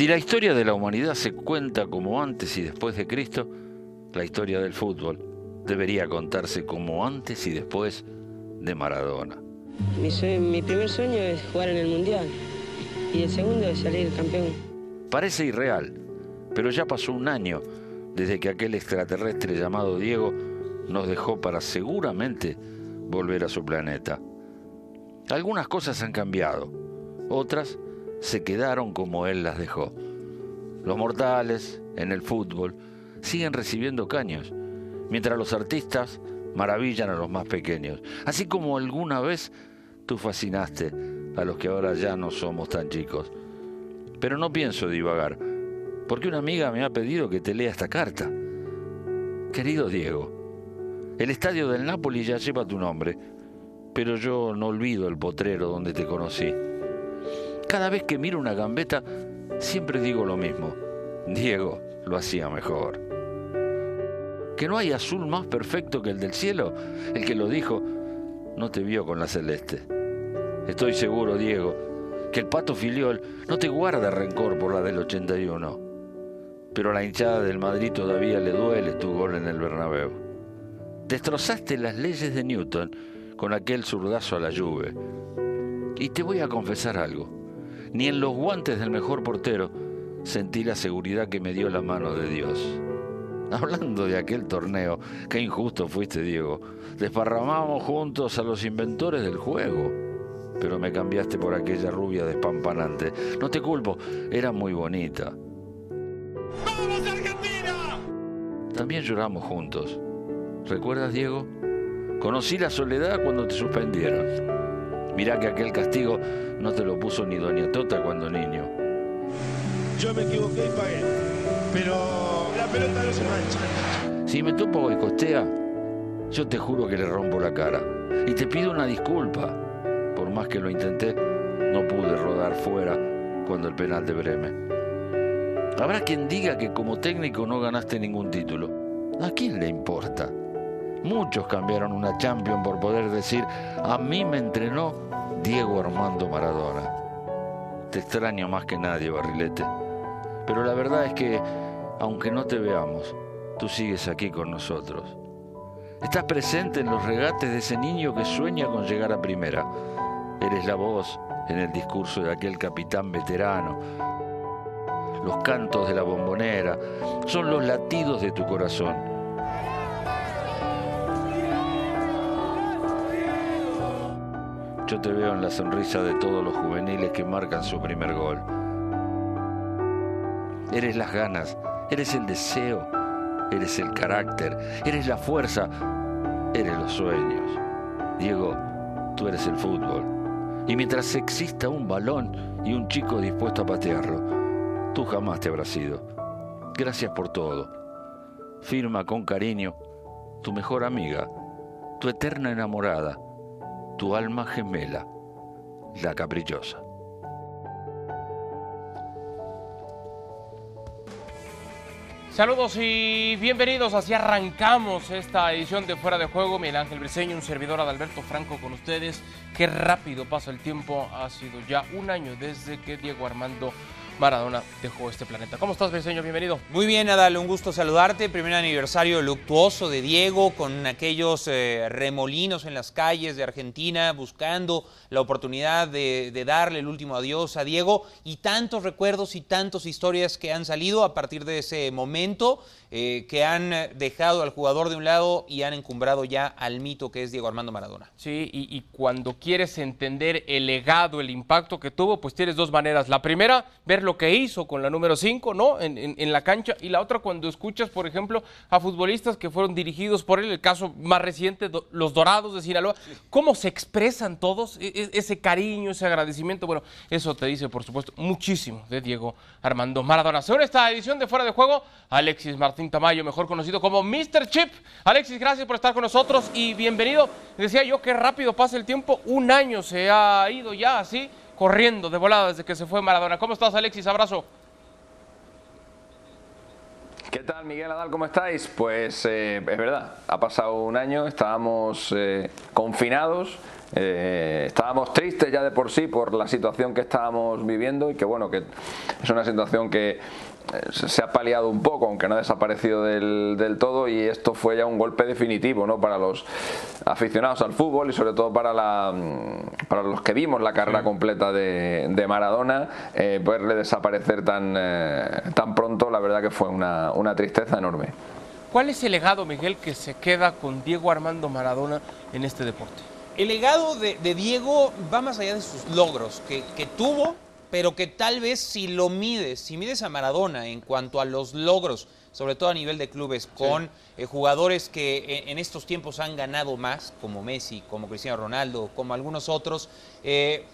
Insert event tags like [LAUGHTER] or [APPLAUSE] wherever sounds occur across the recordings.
Si la historia de la humanidad se cuenta como antes y después de Cristo, la historia del fútbol debería contarse como antes y después de Maradona. Mi, primer sueño es jugar en el Mundial y el segundo es salir campeón. Parece irreal, pero ya pasó un año desde que aquel extraterrestre llamado Diego nos dejó para seguramente volver a su planeta. Algunas cosas han cambiado, otras se quedaron como él las dejó. Los mortales, en el fútbol, siguen recibiendo caños, mientras los artistas maravillan a los más pequeños, así como alguna vez tú fascinaste a los que ahora ya no somos tan chicos. Pero no pienso divagar, porque una amiga me ha pedido que te lea esta carta. Querido Diego, el estadio del Napoli ya lleva tu nombre, pero yo no olvido el potrero donde te conocí. Cada vez que miro una gambeta, siempre digo lo mismo. Diego lo hacía mejor. Que no hay azul más perfecto que el del cielo. El que lo dijo no te vio con la celeste. Estoy seguro, Diego, que el pato filiol no te guarda rencor por la del 81. Pero a la hinchada del Madrid todavía le duele tu gol en el Bernabéu. Destrozaste las leyes de Newton con aquel zurdazo a la lluvia. Y te voy a confesar algo ni en los guantes del mejor portero sentí la seguridad que me dio la mano de Dios. [LAUGHS] Hablando de aquel torneo, qué injusto fuiste, Diego. Desparramamos juntos a los inventores del juego. Pero me cambiaste por aquella rubia despampanante. No te culpo, era muy bonita. ¡Vamos, Argentina! También lloramos juntos. ¿Recuerdas, Diego? Conocí la soledad cuando te suspendieron. Mirá que aquel castigo no te lo puso ni Doña Tota cuando niño. Yo me equivoqué y pagué. Pero la pelota no se mancha. Si me topo y costea, yo te juro que le rompo la cara. Y te pido una disculpa. Por más que lo intenté, no pude rodar fuera cuando el penal de Bremen. Habrá quien diga que como técnico no ganaste ningún título. ¿A quién le importa? Muchos cambiaron una Champion por poder decir, a mí me entrenó Diego Armando Maradona. Te extraño más que nadie, Barrilete. Pero la verdad es que, aunque no te veamos, tú sigues aquí con nosotros. Estás presente en los regates de ese niño que sueña con llegar a primera. Eres la voz en el discurso de aquel capitán veterano. Los cantos de la bombonera son los latidos de tu corazón Yo te veo en la sonrisa de todos los juveniles que marcan su primer gol. Eres las ganas, eres el deseo, eres el carácter, eres la fuerza, eres los sueños. Diego, tú eres el fútbol. Y mientras exista un balón y un chico dispuesto a patearlo, tú jamás te habrás ido. Gracias por todo. Firma con cariño tu mejor amiga, tu eterna enamorada tu alma gemela, la caprichosa. Saludos y bienvenidos. Así arrancamos esta edición de Fuera de Juego. Miguel Ángel Briseño, un servidor de Alberto Franco con ustedes. Qué rápido pasa el tiempo. Ha sido ya un año desde que Diego Armando Maradona dejó este planeta. ¿Cómo estás, Briseño? Bienvenido. Muy bien, Adal, un gusto saludarte. Primer aniversario luctuoso de Diego, con aquellos eh, remolinos en las calles de Argentina, buscando la oportunidad de, de, darle el último adiós a Diego, y tantos recuerdos y tantas historias que han salido a partir de ese momento. Eh, que han dejado al jugador de un lado y han encumbrado ya al mito que es Diego Armando Maradona. Sí, y, cuando quieres entender el legado, el impacto que tuvo, pues tienes dos maneras. La primera, ver lo que hizo con la número 5, ¿no? En, la cancha. Y la otra, cuando escuchas, por ejemplo, a futbolistas que fueron dirigidos por él, el caso más reciente, los Dorados de Sinaloa, cómo se expresan todos, e, e, ese cariño, ese agradecimiento. Bueno, eso te dice, por supuesto, muchísimo de Diego Armando Maradona. Según esta edición de Fuera de Juego, Alexis Martín. Tamayo, mejor conocido como Mr. Chip. Alexis, gracias por estar con nosotros y bienvenido. Decía yo que rápido pasa el tiempo, un año se ha ido ya así, corriendo de volada desde que se fue Maradona. ¿Cómo estás, Alexis? Abrazo. ¿Qué tal, Miguel Adal? ¿Cómo estáis? Pues eh, es verdad, ha pasado un año, estábamos eh, confinados, eh, estábamos tristes ya de por sí por la situación que estábamos viviendo y que bueno, que es una situación que se ha paliado un poco, aunque no ha desaparecido del, del, todo, y esto fue ya un golpe definitivo ¿no? para los aficionados al fútbol y sobre todo para, la, para los que vimos la carrera completa de, de Maradona, eh, verle desaparecer tan, eh, tan pronto, la verdad que fue una, una tristeza enorme. ¿Cuál es el legado, Miguel, que se queda con Diego Armando Maradona en este deporte? El legado de, de Diego va más allá de sus logros que, que tuvo pero que tal vez si lo mides, si mides a Maradona en cuanto a los logros, sobre todo a nivel de clubes, con sí. eh, jugadores que en, en, estos tiempos han ganado más, como Messi, como Cristiano Ronaldo, como algunos otros, eh,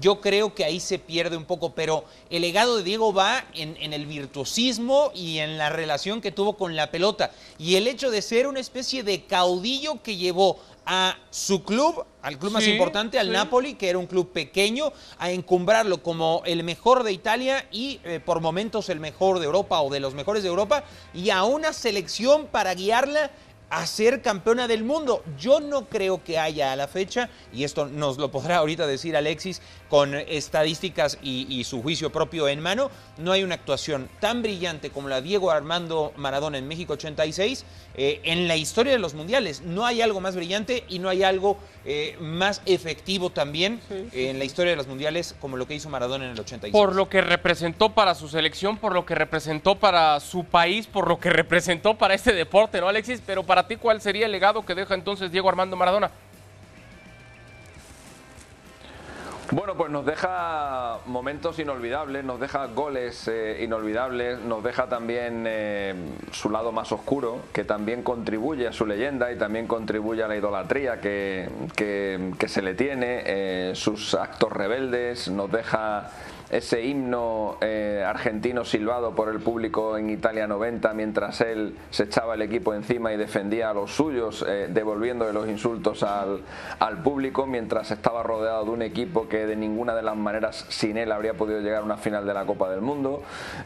yo creo que ahí se pierde un poco, pero el legado de Diego va en, en, el virtuosismo y en la relación que tuvo con la pelota y el hecho de ser una especie de caudillo que llevó a su club, al club sí, más importante, al sí. Napoli, que era un club pequeño, a encumbrarlo como el mejor de Italia y eh, por momentos el mejor de Europa o de los mejores de Europa, y a una selección para guiarla a ser campeona del mundo. Yo no creo que haya a la fecha, y esto nos lo podrá ahorita decir Alexis con estadísticas y, y, su juicio propio en mano, no hay una actuación tan brillante como la Diego Armando Maradona en México 86 eh, en la historia de los mundiales. No hay algo más brillante y no hay algo eh, más efectivo también sí, sí. en la historia de los mundiales como lo que hizo Maradona en el 86. Por lo que representó para su selección, por lo que representó para su país, por lo que representó para este deporte, ¿no, Alexis? Pero para ti, ¿cuál sería el legado que deja entonces Diego Armando Maradona? Bueno, pues nos deja momentos inolvidables, nos deja goles eh, inolvidables, nos deja también eh, su lado más oscuro, que también contribuye a su leyenda y también contribuye a la idolatría que, que, que se le tiene, eh, sus actos rebeldes, nos deja ese himno eh, argentino silbado por el público en Italia 90 mientras él se echaba el equipo encima y defendía a los suyos eh, devolviéndole los insultos al, al, público mientras estaba rodeado de un equipo que de ninguna de las maneras sin él habría podido llegar a una final de la Copa del Mundo.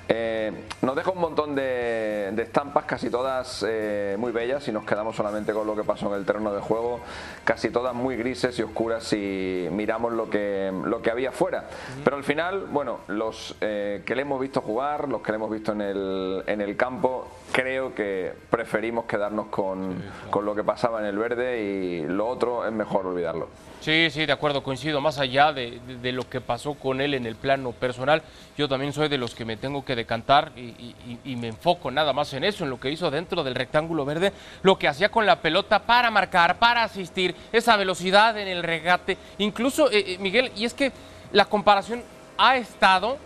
Eh, nos deja un montón de, de estampas casi todas eh, muy bellas y nos quedamos solamente con lo que pasó en el terreno de juego. Casi todas muy grises y oscuras si miramos lo que, lo que había fuera. Pero al final bueno, los eh, que le hemos visto jugar, los que le hemos visto en el, en el campo, creo que preferimos quedarnos con, sí, claro. con, lo que pasaba en el verde y lo otro es mejor olvidarlo. Sí, sí, de acuerdo, coincido. Más allá de, de, de, lo que pasó con él en el plano personal, yo también soy de los que me tengo que decantar y, y, y, me enfoco nada más en eso, en lo que hizo dentro del rectángulo verde, lo que hacía con la pelota para marcar, para asistir, esa velocidad en el regate. Incluso, eh, eh Miguel, y es que la comparación ha estado,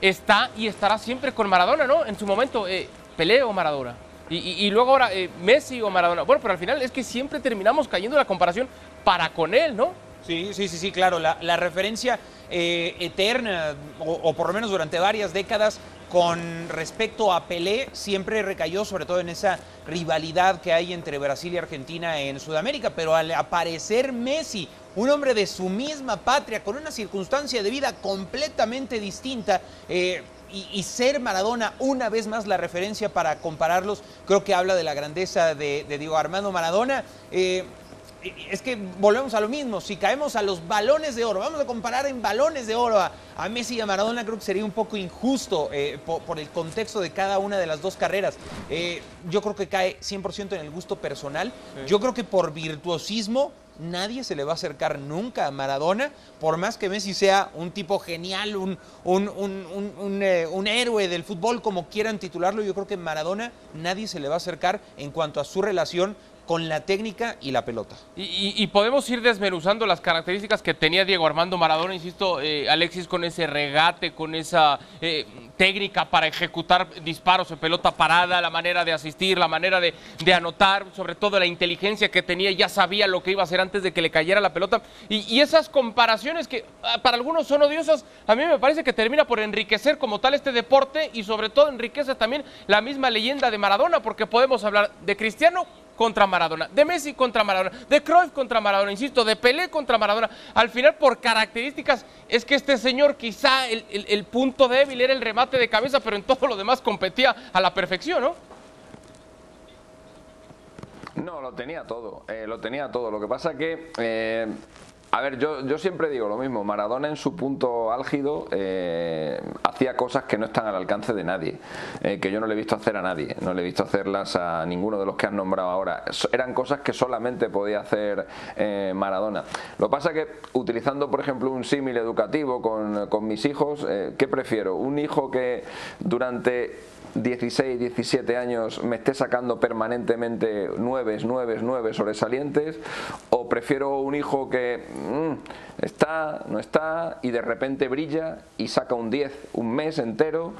está y estará siempre con Maradona, ¿no? En su momento, eh, Pelé o Maradona. Y, luego ahora eh, Messi o Maradona. Bueno, pero al final es que siempre terminamos cayendo en la comparación para con él, ¿no? Sí, sí, sí, sí, claro. La, referencia eh, eterna, o, por lo menos durante varias décadas, con respecto a Pelé, siempre recayó sobre todo en esa rivalidad que hay entre Brasil y Argentina en Sudamérica. Pero al aparecer Messi, un hombre de su misma patria, con una circunstancia de vida completamente distinta, eh, y, ser Maradona una vez más la referencia para compararlos, creo que habla de la grandeza de, de Diego Armando Maradona. Eh, es que volvemos a lo mismo, si caemos a los balones de oro, vamos a comparar en balones de oro a, a Messi y a Maradona, creo que sería un poco injusto eh, por, por, el contexto de cada una de las dos carreras. Eh, yo creo que cae 100% en el gusto personal. Sí. Yo creo que por virtuosismo nadie se le va a acercar nunca a Maradona, por más que Messi sea un tipo genial, un, un, un, un eh, héroe del fútbol, como quieran titularlo, yo creo que Maradona nadie se le va a acercar en cuanto a su relación con la técnica y la pelota. Y, podemos ir desmenuzando las características que tenía Diego Armando Maradona, insisto, eh, Alexis, con ese regate, con esa eh, técnica para ejecutar disparos en pelota parada, la manera de asistir, la manera de, anotar, sobre todo la inteligencia que tenía, ya sabía lo que iba a hacer antes de que le cayera la pelota. Y, y esas comparaciones que ah, para algunos son odiosas, a mí me parece que termina por enriquecer como tal este deporte y sobre todo enriquece también la misma leyenda de Maradona, porque podemos hablar de Cristiano contra Maradona, de Messi contra Maradona, de Cruyff contra Maradona, insisto, de Pelé contra Maradona. Al final, por características, es que este señor quizá el, el- punto débil era el remate de cabeza, pero en todo lo demás competía a la perfección, ¿no? No, lo tenía todo, eh, lo tenía todo. Lo que pasa que, eh, a ver, yo, yo siempre digo lo mismo, Maradona en su punto álgido eh, hacía cosas que no están al alcance de nadie, eh, que yo no le he visto hacer a nadie, no le he visto hacerlas a ninguno de los que han nombrado ahora. Eran cosas que solamente podía hacer eh, Maradona. Lo pasa que, utilizando por ejemplo un símil educativo con, con mis hijos, ¿qué prefiero? Un hijo que durante 16, 17 años me esté sacando permanentemente nueves, nueves, nueves sobresalientes o prefiero un hijo que mm, está, no está y de repente brilla y saca un 10 un mes entero,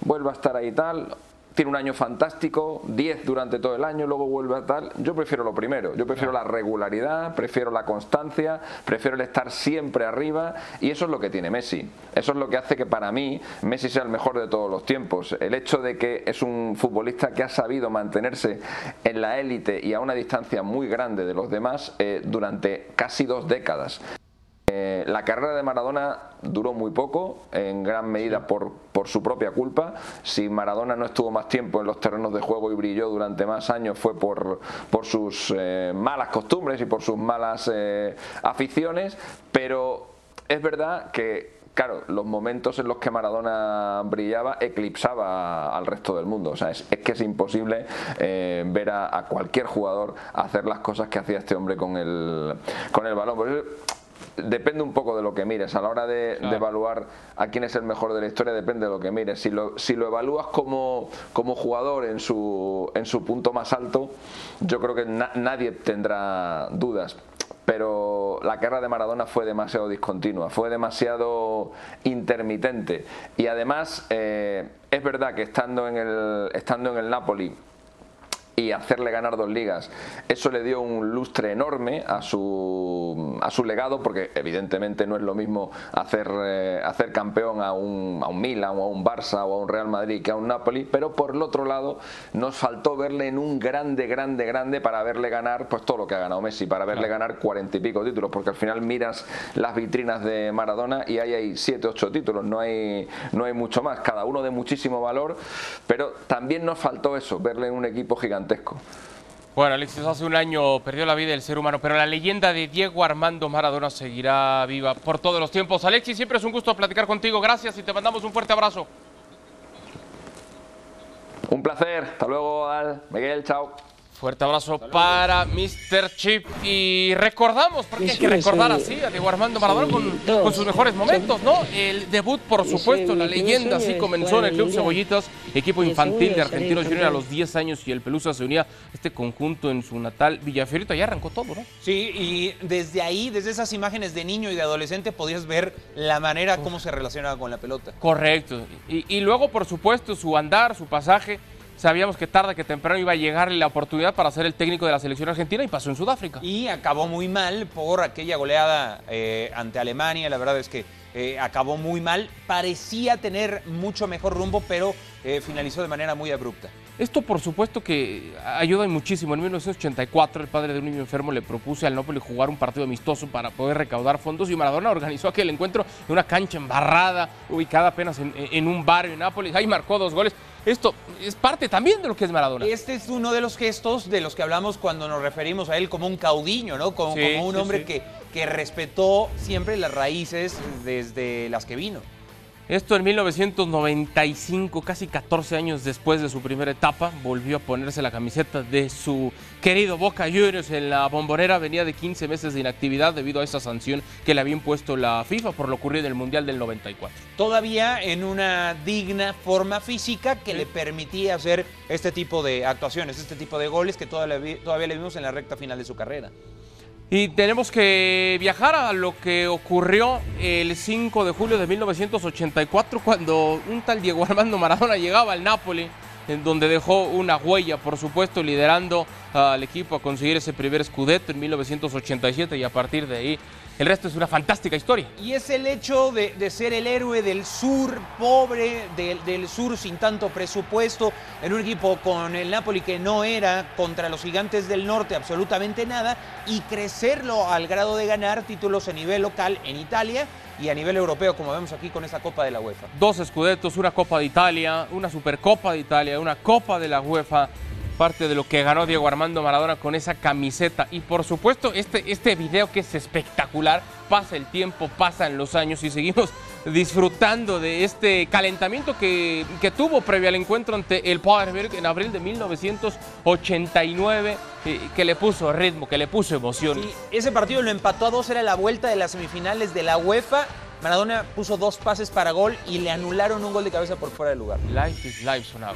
vuelve a estar ahí tal tiene un año fantástico, 10 durante todo el año, luego vuelve a tal. Yo prefiero lo primero, yo prefiero la regularidad, prefiero la constancia, prefiero el estar siempre arriba y eso es lo que tiene Messi. Eso es lo que hace que para mí Messi sea el mejor de todos los tiempos. El hecho de que es un futbolista que ha sabido mantenerse en la élite y a una distancia muy grande de los demás eh, durante casi dos décadas. Eh, la carrera de Maradona duró muy poco, en gran medida por, su propia culpa. Si Maradona no estuvo más tiempo en los terrenos de juego y brilló durante más años fue por, sus eh, malas costumbres y por sus malas eh, aficiones, pero es verdad que claro, los momentos en los que Maradona brillaba eclipsaba al resto del mundo. O sea, es, que es imposible ver a, cualquier jugador hacer las cosas que hacía este hombre con el, con el balón. Depende un poco de lo que mires. A la hora de, de evaluar a quién es el mejor de la historia, depende de lo que mires. Si lo, si lo evalúas como, como jugador en su, en su punto más alto, yo creo que na- nadie tendrá dudas. Pero la carrera de Maradona fue demasiado discontinua, fue demasiado intermitente. Y además, eh, es verdad que estando en el, estando en el Napoli, y hacerle ganar dos ligas. Eso le dio un lustre enorme a su, a su legado, porque evidentemente no es lo mismo hacer, eh, hacer campeón a un, a un Milan o a un Barça o a un Real Madrid que a un Napoli, pero por el otro lado nos faltó verle en un grande, grande, grande para verle ganar pues todo lo que ha ganado Messi, para verle ganar cuarenta y pico títulos, porque al final miras las vitrinas de Maradona y ahí hay siete, ocho títulos, no hay, no hay mucho más, cada uno de muchísimo valor, pero también nos faltó eso, verle en un equipo gigantesco. Bueno, Alexis, hace un año perdió la vida el ser humano, pero la leyenda de Diego Armando Maradona seguirá viva por todos los tiempos. Alexis, siempre es un gusto platicar contigo. Gracias y te mandamos un fuerte abrazo. Un placer, hasta luego, Al, Miguel, chao. Fuerte abrazo para Mr. Chip. Y recordamos, porque hay que recordar así a Diego Armando Maradona con, sus mejores momentos, ¿no? El debut, por supuesto, la leyenda, así comenzó en el Club. Cebollitas, equipo infantil de Argentinos Juniors a los 10 años y el Pelusa se unía a este conjunto en su natal Villafiorito. Ahí arrancó todo, ¿no? Sí, y desde ahí, desde esas imágenes de niño y de adolescente, podías ver la manera como se relacionaba con la pelota. Correcto. Y, y luego, por supuesto, su andar, su pasaje. Sabíamos que tarde que temprano iba a llegar la oportunidad para ser el técnico de la selección argentina y pasó en Sudáfrica. Y acabó muy mal por aquella goleada eh, ante Alemania. La verdad es que eh, acabó muy mal. Parecía tener mucho mejor rumbo, pero eh, finalizó de manera muy abrupta. Esto, por supuesto, que ayuda muchísimo. En 1984, el padre de un niño enfermo le propuso al Napoli jugar un partido amistoso para poder recaudar fondos y Maradona organizó aquel encuentro en una cancha embarrada, ubicada apenas en, en un barrio en Nápoles. Ahí marcó dos goles. Esto es parte también de lo que es Maradona. Este es uno de los gestos de los que hablamos cuando nos referimos a él como un caudillo, ¿no? Como, Sí, como un sí, hombre sí. Que, que respetó siempre las raíces desde las que vino. Esto en 1995, casi 14 años después de su primera etapa, volvió a ponerse la camiseta de su querido Boca Juniors en la bombonera. Venía de 15 meses de inactividad debido a esa sanción que le había impuesto la FIFA por lo ocurrido en el Mundial del 94. Todavía en una digna forma física que le permitía hacer este tipo de actuaciones, este tipo de goles que todavía, todavía le vimos en la recta final de su carrera. Y tenemos que viajar a lo que ocurrió el 5 de julio de 1984 cuando un tal Diego Armando Maradona llegaba al Napoli en donde dejó una huella, por supuesto, liderando al equipo a conseguir ese primer scudetto en 1987 y a partir de ahí el resto es una fantástica historia. Y es el hecho de, ser el héroe del sur, pobre, del, del, sur sin tanto presupuesto, en un equipo con el Napoli que no era contra los gigantes del norte absolutamente nada, y crecerlo al grado de ganar títulos a nivel local en Italia y a nivel europeo, como vemos aquí con esa Copa de la UEFA. Dos escudetos, una Copa de Italia, una Supercopa de Italia, una Copa de la UEFA parte de lo que ganó Diego Armando Maradona con esa camiseta. Y por supuesto, este, este video que es espectacular, pasa el tiempo, pasan los años y seguimos [LAUGHS] disfrutando de este calentamiento que, que tuvo previo al encuentro ante el Bayern en abril de 1989, eh, que le puso ritmo, que le puso emoción. Sí, ese partido lo empató a dos, era la vuelta de las semifinales de la UEFA. Maradona puso dos pases para gol y le anularon un gol de cabeza por fuera del lugar. Life is life sonaba.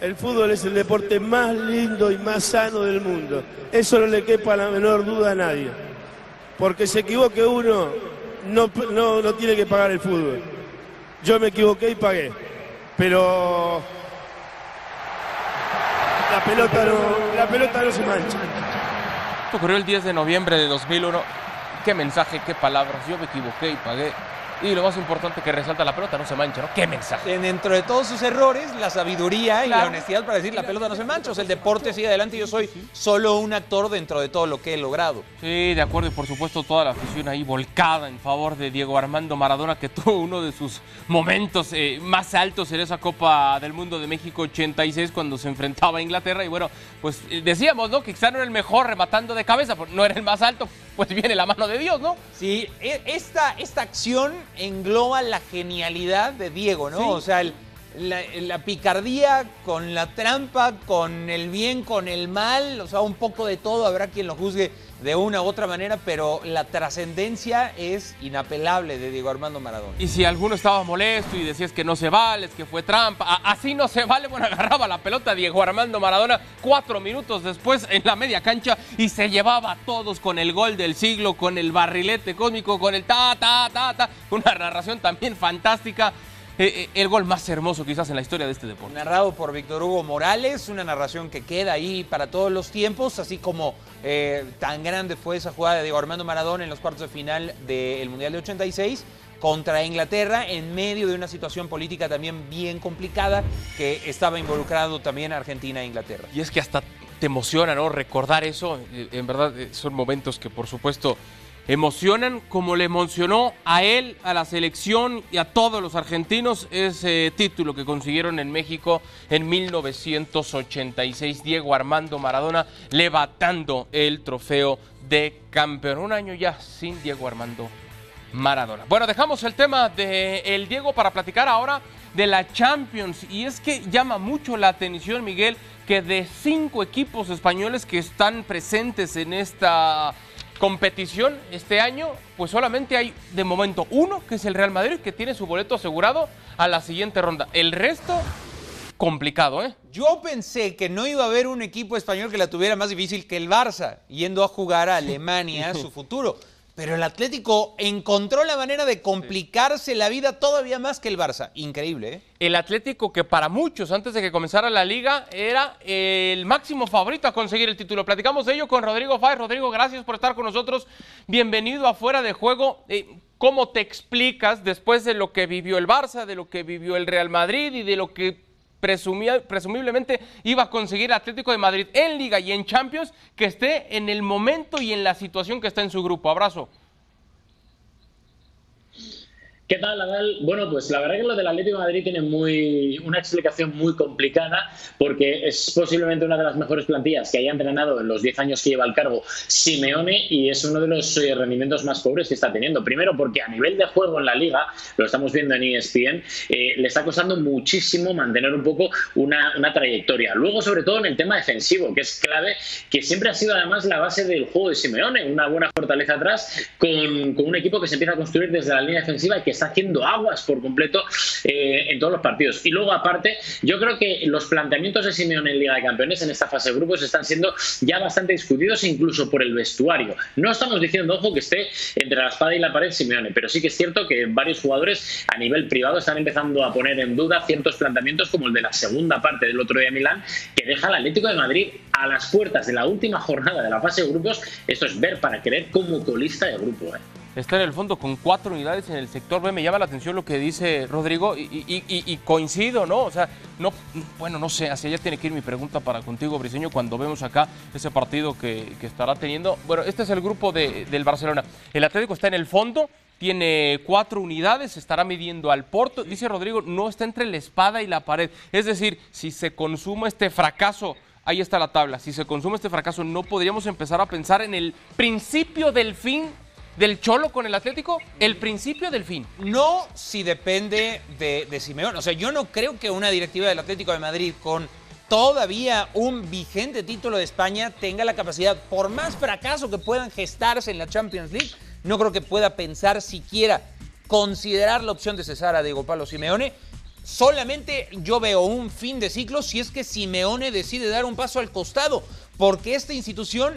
El fútbol es el deporte más lindo y más sano del mundo. Eso no le quepa la menor duda a nadie. Porque se equivoque uno, no, no, tiene que pagar el fútbol. Yo me equivoqué y pagué. Pero la pelota no, la pelota no se mancha. Esto ocurrió el 10 de noviembre de 2001. Qué mensaje, qué palabras. Yo me equivoqué y pagué. Y lo más importante que resalta la pelota no se mancha, ¿no? ¿Qué mensaje? Dentro de todos sus errores, la sabiduría y la honestidad para decir la pelota no se mancha. O sea, el deporte sigue adelante y yo soy solo un actor dentro de todo lo que he logrado. Sí, de acuerdo. Y por supuesto toda la afición ahí volcada en favor de Diego Armando Maradona, que [LAUGHS] tuvo uno de sus momentos eh, más altos en esa Copa del Mundo de México 86 cuando se enfrentaba a Inglaterra. Y bueno, pues eh, decíamos, ¿no? Que quizá no era el mejor rematando de cabeza, no era el más alto, pues viene la mano de Dios, ¿no? Sí, e, esta, esta acción engloba la genialidad de Diego, ¿no? O sea, la, picardía con la trampa, con el bien, con el mal, o sea, un poco de todo, habrá quien lo juzgue de una u otra manera, pero la trascendencia es inapelable de Diego Armando Maradona. Y si alguno estaba molesto y decías que no se vale, que fue trampa, así no se vale, bueno, [LAUGHS] agarraba la pelota Diego Armando Maradona cuatro minutos después en la media cancha y se llevaba a todos con el gol del siglo, con el barrilete cósmico, con el ta, ta, ta, ta, una narración también fantástica. Eh, eh, el gol más hermoso quizás en la historia de este deporte. Narrado por Víctor Hugo Morales, una narración que queda ahí para todos los tiempos, así como eh, tan grande fue esa jugada de Diego Armando Maradona en los cuartos de final del Mundial de 86 contra Inglaterra en medio de una situación política también bien complicada que estaba involucrado también Argentina e Inglaterra. Y es que hasta te emociona, ¿no? Recordar eso, en verdad son momentos que por supuesto emocionan como le emocionó a él, a la selección y a todos los argentinos ese título que consiguieron en México en 1986. Diego Armando Maradona levantando el trofeo de campeón. Un año ya sin Diego Armando Maradona. Bueno, dejamos el tema de el Diego para platicar ahora de la Champions. Y es que llama mucho la atención, Miguel, que de cinco equipos españoles que están presentes en esta competición este año, pues solamente hay de momento uno, que es el Real Madrid, que tiene su boleto asegurado a la siguiente ronda. El resto, complicado, ¿eh? Yo pensé que no iba a haber un equipo español que la tuviera más difícil que el Barça, yendo a jugar a Alemania [LAUGHS] su futuro. Pero el Atlético encontró la manera de complicarse la vida todavía más que el Barça. Increíble, ¿eh? El Atlético que para muchos, antes de que comenzara la liga, era el máximo favorito a conseguir el título. Platicamos de ello con Rodrigo Fáez. Rodrigo, gracias por estar con nosotros. Bienvenido a Fuera de Juego. Eh, ¿Cómo te explicas después de lo que vivió el Barça, de lo que vivió el Real Madrid y de lo que presumiblemente iba a conseguir Atlético de Madrid en Liga y en Champions que esté en el momento y en la situación que está en su grupo. Abrazo. ¿Qué tal, Adal? Bueno, pues la verdad que lo del Atlético de Madrid tiene muy, una explicación muy complicada porque es posiblemente una de las mejores plantillas que haya entrenado en los 10 años que lleva al cargo Simeone y es uno de los eh, rendimientos más pobres que está teniendo. Primero porque a nivel de juego en la liga, lo estamos viendo en ESPN, eh, le está costando muchísimo mantener un poco una, una, trayectoria. Luego, sobre todo en el tema defensivo, que es clave, que siempre ha sido además la base del juego de Simeone, una buena fortaleza atrás con, con un equipo que se empieza a construir desde la línea defensiva y que está haciendo aguas por completo eh, en todos los partidos. Y luego, aparte, yo creo que los planteamientos de Simeone en Liga de Campeones en esta fase de grupos están siendo ya bastante discutidos incluso por el vestuario. No estamos diciendo, ojo, que esté entre la espada y la pared Simeone, pero sí que es cierto que varios jugadores a nivel privado están empezando a poner en duda ciertos planteamientos como el de la segunda parte del otro día Milán, que deja al Atlético de Madrid a las puertas de la última jornada de la fase de grupos. Esto es ver para querer como colista de grupo. ¿eh? Está en el fondo con cuatro unidades en el sector B. Me llama la atención lo que dice Rodrigo y, coincido, ¿no? O sea, no, bueno, no sé, hacia allá tiene que ir mi pregunta para contigo, Briseño, cuando vemos acá ese partido que, estará teniendo. Bueno, este es el grupo del Barcelona. El Atlético está en el fondo, tiene cuatro unidades, estará midiendo al Porto. Dice Rodrigo, no está entre la espada y la pared. Es decir, si se consuma este fracaso ahí está la tabla. Si se consume este fracaso, no podríamos empezar a pensar en el principio del fin del Cholo con el Atlético? ¿El principio del fin? No si depende de, Simeone. O sea, yo no creo que una directiva del Atlético de Madrid con todavía un vigente título de España tenga la capacidad, por más fracaso que puedan gestarse en la Champions League, no creo que pueda pensar siquiera considerar la opción de cesar a Diego Pablo Simeone. Solamente yo veo un fin de ciclo si es que Simeone decide dar un paso al costado, porque esta institución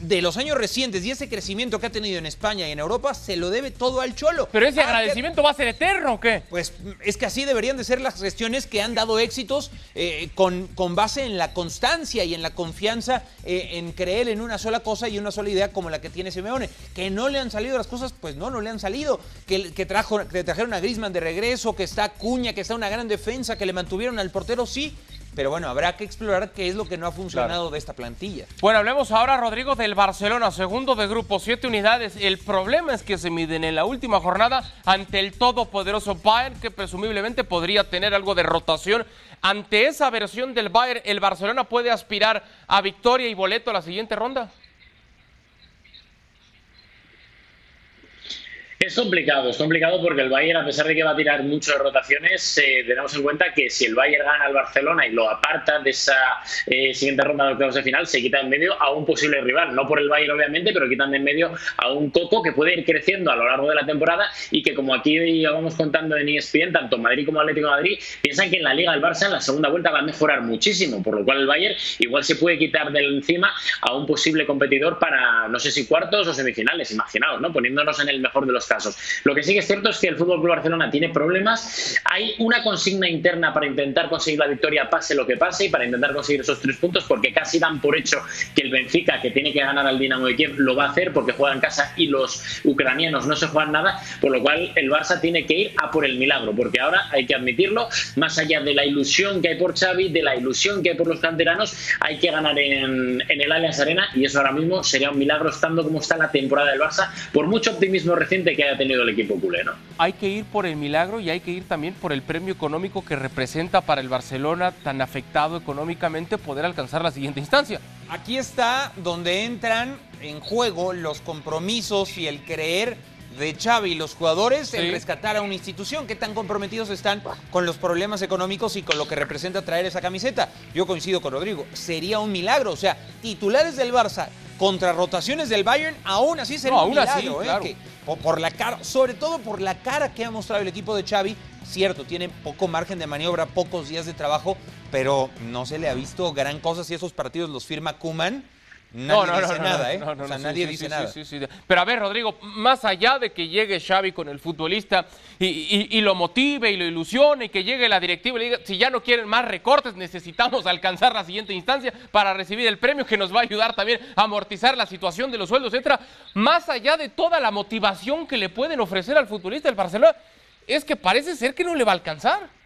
de los años recientes y ese crecimiento que ha tenido en España y en Europa se lo debe todo al Cholo. Pero ese ah, agradecimiento va a ser eterno, ¿o qué? Pues es que así deberían de ser las gestiones que han dado éxitos eh, con, con, base en la constancia y en la confianza eh, en creer en una sola cosa y una sola idea como la que tiene Simeone. Que no le han salido las cosas, pues no, no le han salido. Que, que, trajo, que trajeron a Grisman de regreso, que está Cuña, que está una gran defensa, que le mantuvieron al portero, sí pero bueno, habrá que explorar qué es lo que no ha funcionado de esta plantilla. Bueno, hablemos ahora, Rodrigo, del Barcelona, segundo de grupo, siete unidades. El problema es que se miden en la última jornada ante el todopoderoso Bayern, que presumiblemente podría tener algo de rotación. Ante esa versión del Bayern, ¿el Barcelona puede aspirar a victoria y boleto a la siguiente ronda? Es complicado, es complicado porque el Bayern, a pesar de que va a tirar muchas rotaciones, eh, tenemos en cuenta que si el Bayern gana al Barcelona y lo aparta de esa eh, siguiente ronda de octavos de final, se quita en medio a un posible rival. No por el Bayern, obviamente, pero quitan de en medio a un Coco que puede ir creciendo a lo largo de la temporada y que, como aquí vamos contando en ESPN, tanto Madrid como Atlético de Madrid piensan que en la Liga del Barça en la segunda vuelta va a mejorar muchísimo, por lo cual el Bayern igual se puede quitar de encima a un posible competidor para, no sé si cuartos o semifinales, imaginaos, ¿no? Poniéndonos en el mejor de los casos. Lo que sí que es cierto es que el Fútbol Club Barcelona tiene problemas. Hay una consigna interna para intentar conseguir la victoria, pase lo que pase, y para intentar conseguir esos tres puntos, porque casi dan por hecho que el Benfica, que tiene que ganar al Dinamo de Kiev, lo va a hacer porque juega en casa y los ucranianos no se juegan nada, por lo cual el Barça tiene que ir a por el milagro, porque ahora hay que admitirlo, más allá de la ilusión que hay por Xavi, de la ilusión que hay por los canteranos, hay que ganar en, el Allianz Arena y eso ahora mismo sería un milagro estando como está la temporada del Barça, por mucho optimismo reciente que haya tenido el equipo culero. Hay que ir por el milagro y hay que ir también por el premio económico que representa para el Barcelona tan afectado económicamente poder alcanzar la siguiente instancia. Aquí está donde entran en juego los compromisos y el creer de Xavi y los jugadores en rescatar a una institución. ¿Qué tan comprometidos están con los problemas económicos y con lo que representa traer esa camiseta? Yo coincido con Rodrigo. Sería un milagro. O sea, titulares del Barça contra rotaciones del Bayern, aún así sería un milagro. ¿eh? por, la cara, sobre todo por la cara que ha mostrado el equipo de Xavi. Cierto, tiene poco margen de maniobra, pocos días de trabajo, pero no se le ha visto gran cosa si esos partidos los firma Kuman Nadie no, no, dice nada, ¿eh? o sea, nadie dice nada. Pero a ver, Rodrigo, más allá de que llegue Xavi con el futbolista y, lo motive y lo ilusione y que llegue la directiva y le diga, si ya no quieren más recortes, necesitamos alcanzar la siguiente instancia para recibir el premio que nos va a ayudar también a amortizar la situación de los sueldos, etcétera. Más allá de toda la motivación que le pueden ofrecer al futbolista del Barcelona, es que parece ser que no le va a alcanzar.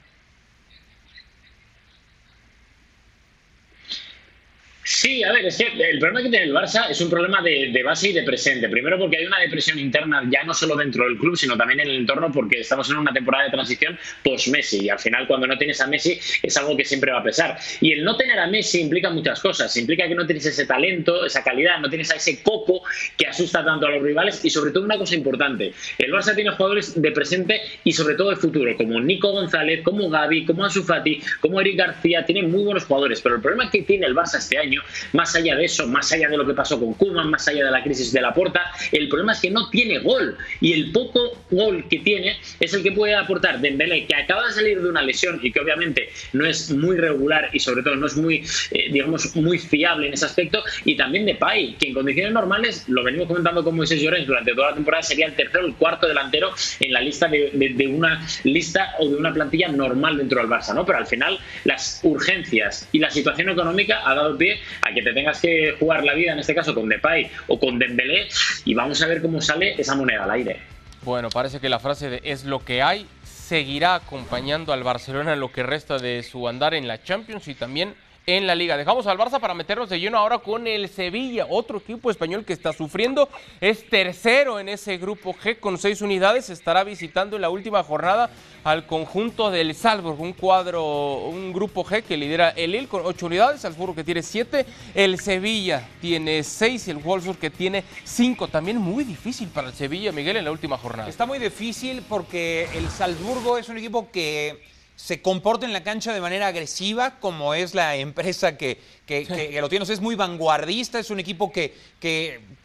Sí, a ver, es que el problema que tiene el Barça es un problema de, base y de presente. Primero porque hay una depresión interna ya no solo dentro del club, sino también en el entorno porque estamos en una temporada de transición post-Messi y al final cuando no tienes a Messi es algo que siempre va a pesar. Y el no tener a Messi implica muchas cosas. Implica que no tienes ese talento, esa calidad, no tienes a ese coco que asusta tanto a los rivales y sobre todo una cosa importante, el Barça tiene jugadores de presente y sobre todo de futuro, como Nico González, como Gaby, como Ansu Fati, como Eric García, tiene muy buenos jugadores, pero el problema que tiene el Barça este año Más allá de eso, más allá de lo que pasó con Kuman, más allá de la crisis de la Porta, el problema es que no tiene gol. Y el poco gol que tiene es el que puede aportar Dembélé, que acaba de salir de una lesión y que obviamente no es muy regular y sobre todo no es muy, eh, digamos, muy fiable en ese aspecto, y también de Pai, que en condiciones normales, lo venimos comentando con Moisés Llorens durante toda la temporada, sería el tercero o el cuarto delantero en la lista de, de, una lista o de una plantilla normal dentro del Barça, ¿no? Pero al final las urgencias y la situación económica ha dado pie a que te tengas que jugar la vida, en este caso con Depay o con Dembélé, y vamos a ver cómo sale esa moneda al aire. Bueno, parece que la frase de es lo que hay seguirá acompañando al Barcelona en lo que resta de su andar en la Champions y también en la liga. Dejamos al Barça para meternos de lleno ahora con el Sevilla, otro equipo español que está sufriendo. Es tercero en ese grupo G con seis unidades. Estará visitando en la última jornada al conjunto del Salzburg, un cuadro, un grupo G que lidera el Lille con ocho unidades, Salzburgo que tiene siete, el Sevilla tiene seis y el Wolfsburg que tiene cinco. También muy difícil para el Sevilla, Miguel, en la última jornada. Está muy difícil porque el Salzburgo es un equipo que se comporta en la cancha de manera agresiva, como es la [LAUGHS] empresa que, que, lo tiene. es muy vanguardista, es un equipo que,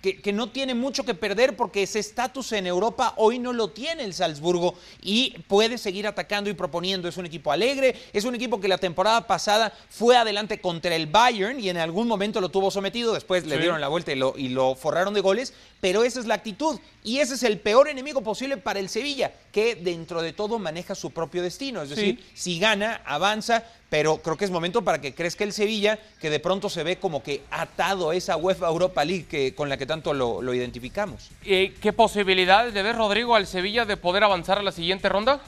que, no tiene mucho que perder porque ese estatus en Europa hoy no lo tiene el Salzburgo y puede seguir atacando y proponiendo. Es un equipo alegre, es un equipo que la temporada pasada fue adelante contra el Bayern y en algún momento lo tuvo sometido, después le dieron la vuelta y lo, y lo forraron de goles, pero esa es la actitud y ese es el peor enemigo posible para el Sevilla, que dentro de todo maneja su propio destino. Es decir, si gana, avanza, pero creo que es momento para que crezca el Sevilla, que de pronto se ve como que atado a esa UEFA Europa League con la que tanto lo, identificamos. ¿Y ¿Qué posibilidades de ver, Rodrigo, al Sevilla de poder avanzar a la siguiente ronda?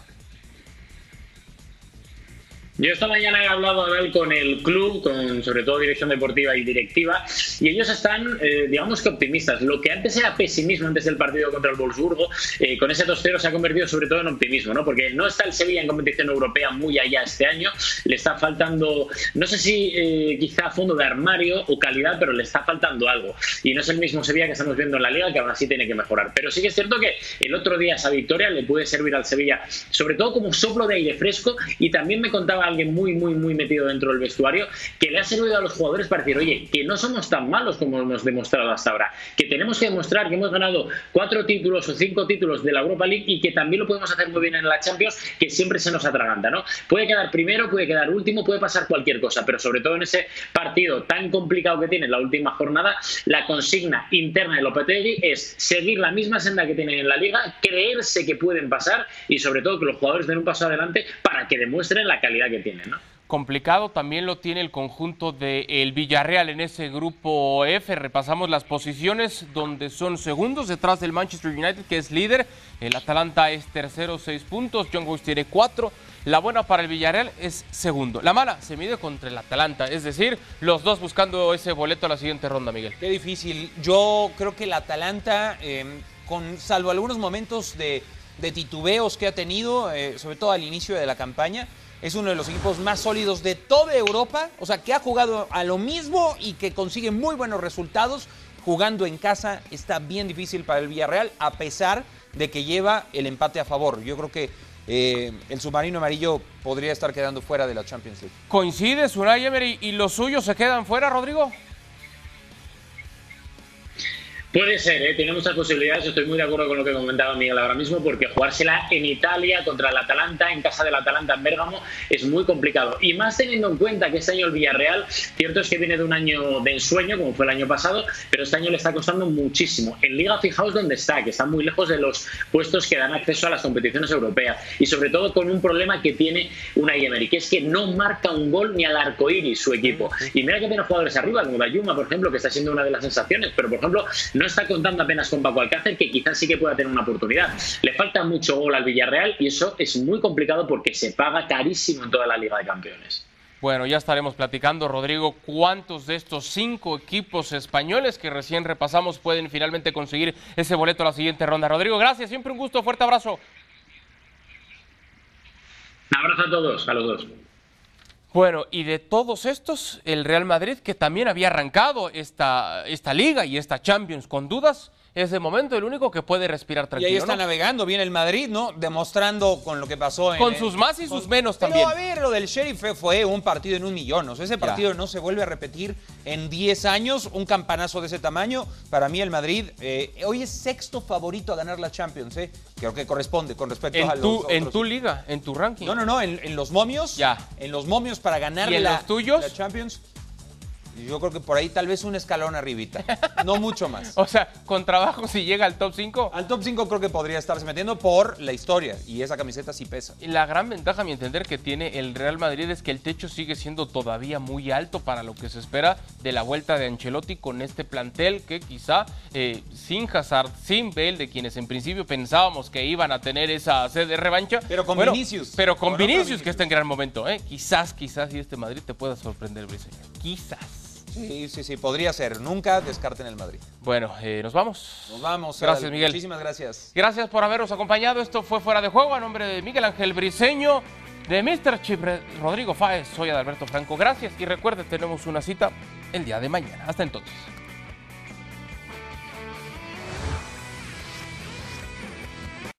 Yo esta mañana he hablado con el club, con sobre todo dirección deportiva y directiva, y ellos están, eh, digamos que optimistas. Lo que antes era pesimismo antes del partido contra el Wolfsburgo, eh, con ese 2-0 se ha convertido sobre todo en optimismo, ¿no? Porque no está el Sevilla en competición europea muy allá este año, le está faltando, no sé si eh, quizá fondo de armario o calidad, pero le está faltando algo. Y no es el mismo Sevilla que estamos viendo en la liga, que aún así tiene que mejorar. Pero sí que es cierto que el otro día esa victoria le puede servir al Sevilla, sobre todo como soplo de aire fresco, y también me contaba alguien muy, muy, muy metido dentro del vestuario, que le ha servido a los jugadores para decir, oye, que no somos tan malos como hemos demostrado hasta ahora, que tenemos que demostrar que hemos ganado cuatro títulos o cinco títulos de la Europa League y que también lo podemos hacer muy bien en la Champions, que siempre se nos atraganta, ¿no? Puede quedar primero, puede quedar último, puede pasar cualquier cosa, pero sobre todo en ese partido tan complicado que tiene la última jornada, la consigna interna de Lopetegui es seguir la misma senda que tienen en la liga, creerse que pueden pasar y sobre todo que los jugadores den un paso adelante para que demuestren la calidad que tienen, ¿no? complicado también lo tiene el conjunto del Villarreal en ese grupo F. Repasamos las posiciones donde son segundos detrás del Manchester United que es líder. El Atalanta es tercero, seis puntos. John Boys tiene cuatro. La buena para el Villarreal es segundo. La mala se mide contra el Atalanta, es decir, los dos buscando ese boleto a la siguiente ronda, Miguel. Qué difícil. Yo creo que el Atalanta, em, con salvo algunos momentos de, titubeos que ha tenido, eh, sobre todo al inicio de la campaña, es uno de los equipos más sólidos de toda Europa, o sea, que ha jugado a lo mismo y que consigue muy buenos resultados. Jugando en casa está bien difícil para el Villarreal, a pesar de que lleva el empate a favor. Yo creo que eh, el submarino amarillo podría estar quedando fuera de la Champions League. ¿Coincide Unai Emery y los suyos se quedan fuera, Rodrigo? Puede ser, ¿eh? tiene muchas posibilidades. Estoy muy de acuerdo con lo que comentaba Miguel ahora mismo, porque jugársela en Italia contra el Atalanta, en casa del Atalanta en Bérgamo, es muy complicado. Y más teniendo en cuenta que este año el Villarreal, cierto es que viene de un año de ensueño, como fue el año pasado, pero este año le está costando muchísimo. En Liga, fijaos dónde está, que está muy lejos de los puestos que dan acceso a las competiciones europeas. Y sobre todo con un problema que tiene una Emery, que es que no marca un gol ni al arco iris su equipo. Y mira que tiene jugadores arriba, como Dayuma, por ejemplo, que está siendo una de las sensaciones, pero por ejemplo, no está contando apenas con Paco Alcácer, que quizás sí que pueda tener una oportunidad. Le falta mucho gol al Villarreal y eso es muy complicado porque se paga carísimo en toda la Liga de Campeones. Bueno, ya estaremos platicando, Rodrigo, cuántos de estos cinco equipos españoles que recién repasamos pueden finalmente conseguir ese boleto a la siguiente ronda. Rodrigo, gracias, siempre un gusto, fuerte abrazo. Un abrazo a todos, a los dos. Bueno, y de todos estos, el Real Madrid, que también había arrancado esta, esta liga y esta Champions con dudas, es de momento el único que puede respirar Y tranquilo. ahí está ¿no? navegando bien el Madrid, ¿no? Demostrando con lo que pasó en. Con sus más y sus menos también. Pero a ver, lo del Sheriff fue- un partido en un millón. O sea, ese partido no se vuelve a repetir en 10 años. Un campanazo de ese tamaño. Para mí, el Madrid eh, hoy es sexto favorito a ganar la Champions, ¿eh? Creo que corresponde con respecto a los tu, en otros. tu liga, en tu ranking. No, no, no, en, en los momios. Ya. En los momios para ganar ¿Y en la, los tuyos? la Champions. Yo creo que por ahí tal vez un escalón arribita. No mucho más. [LAUGHS] O sea, con trabajo si llega al top 5. Al top 5 creo que podría estarse metiendo por la historia. Y esa camiseta sí pesa. Y La gran ventaja, a mi entender, que tiene el Real Madrid es que el techo sigue siendo todavía muy alto para lo que se espera de la vuelta de Ancelotti con este plantel que quizá eh, sin Hazard, sin Bale, de quienes en principio pensábamos que iban a tener esa sed de revancha. Pero con Bueno, Vinicius. Pero con Con otro Vinicius, Vinicius. que está en gran momento. ¿eh? Quizás, quizás, y este Madrid te pueda sorprender, Briseño. Quizás. Sí, sí, sí, podría ser. Nunca descarten el Madrid. Bueno, eh, nos vamos. Nos vamos. Gracias, Adal. Miguel. Muchísimas gracias. Gracias por habernos acompañado. Esto fue Fuera de Juego a nombre de Miguel Ángel Briseño, de Mr. Chip Rodrigo Fáez. Soy Adalberto Franco. Gracias y recuerde, tenemos una cita el día de mañana. Hasta entonces.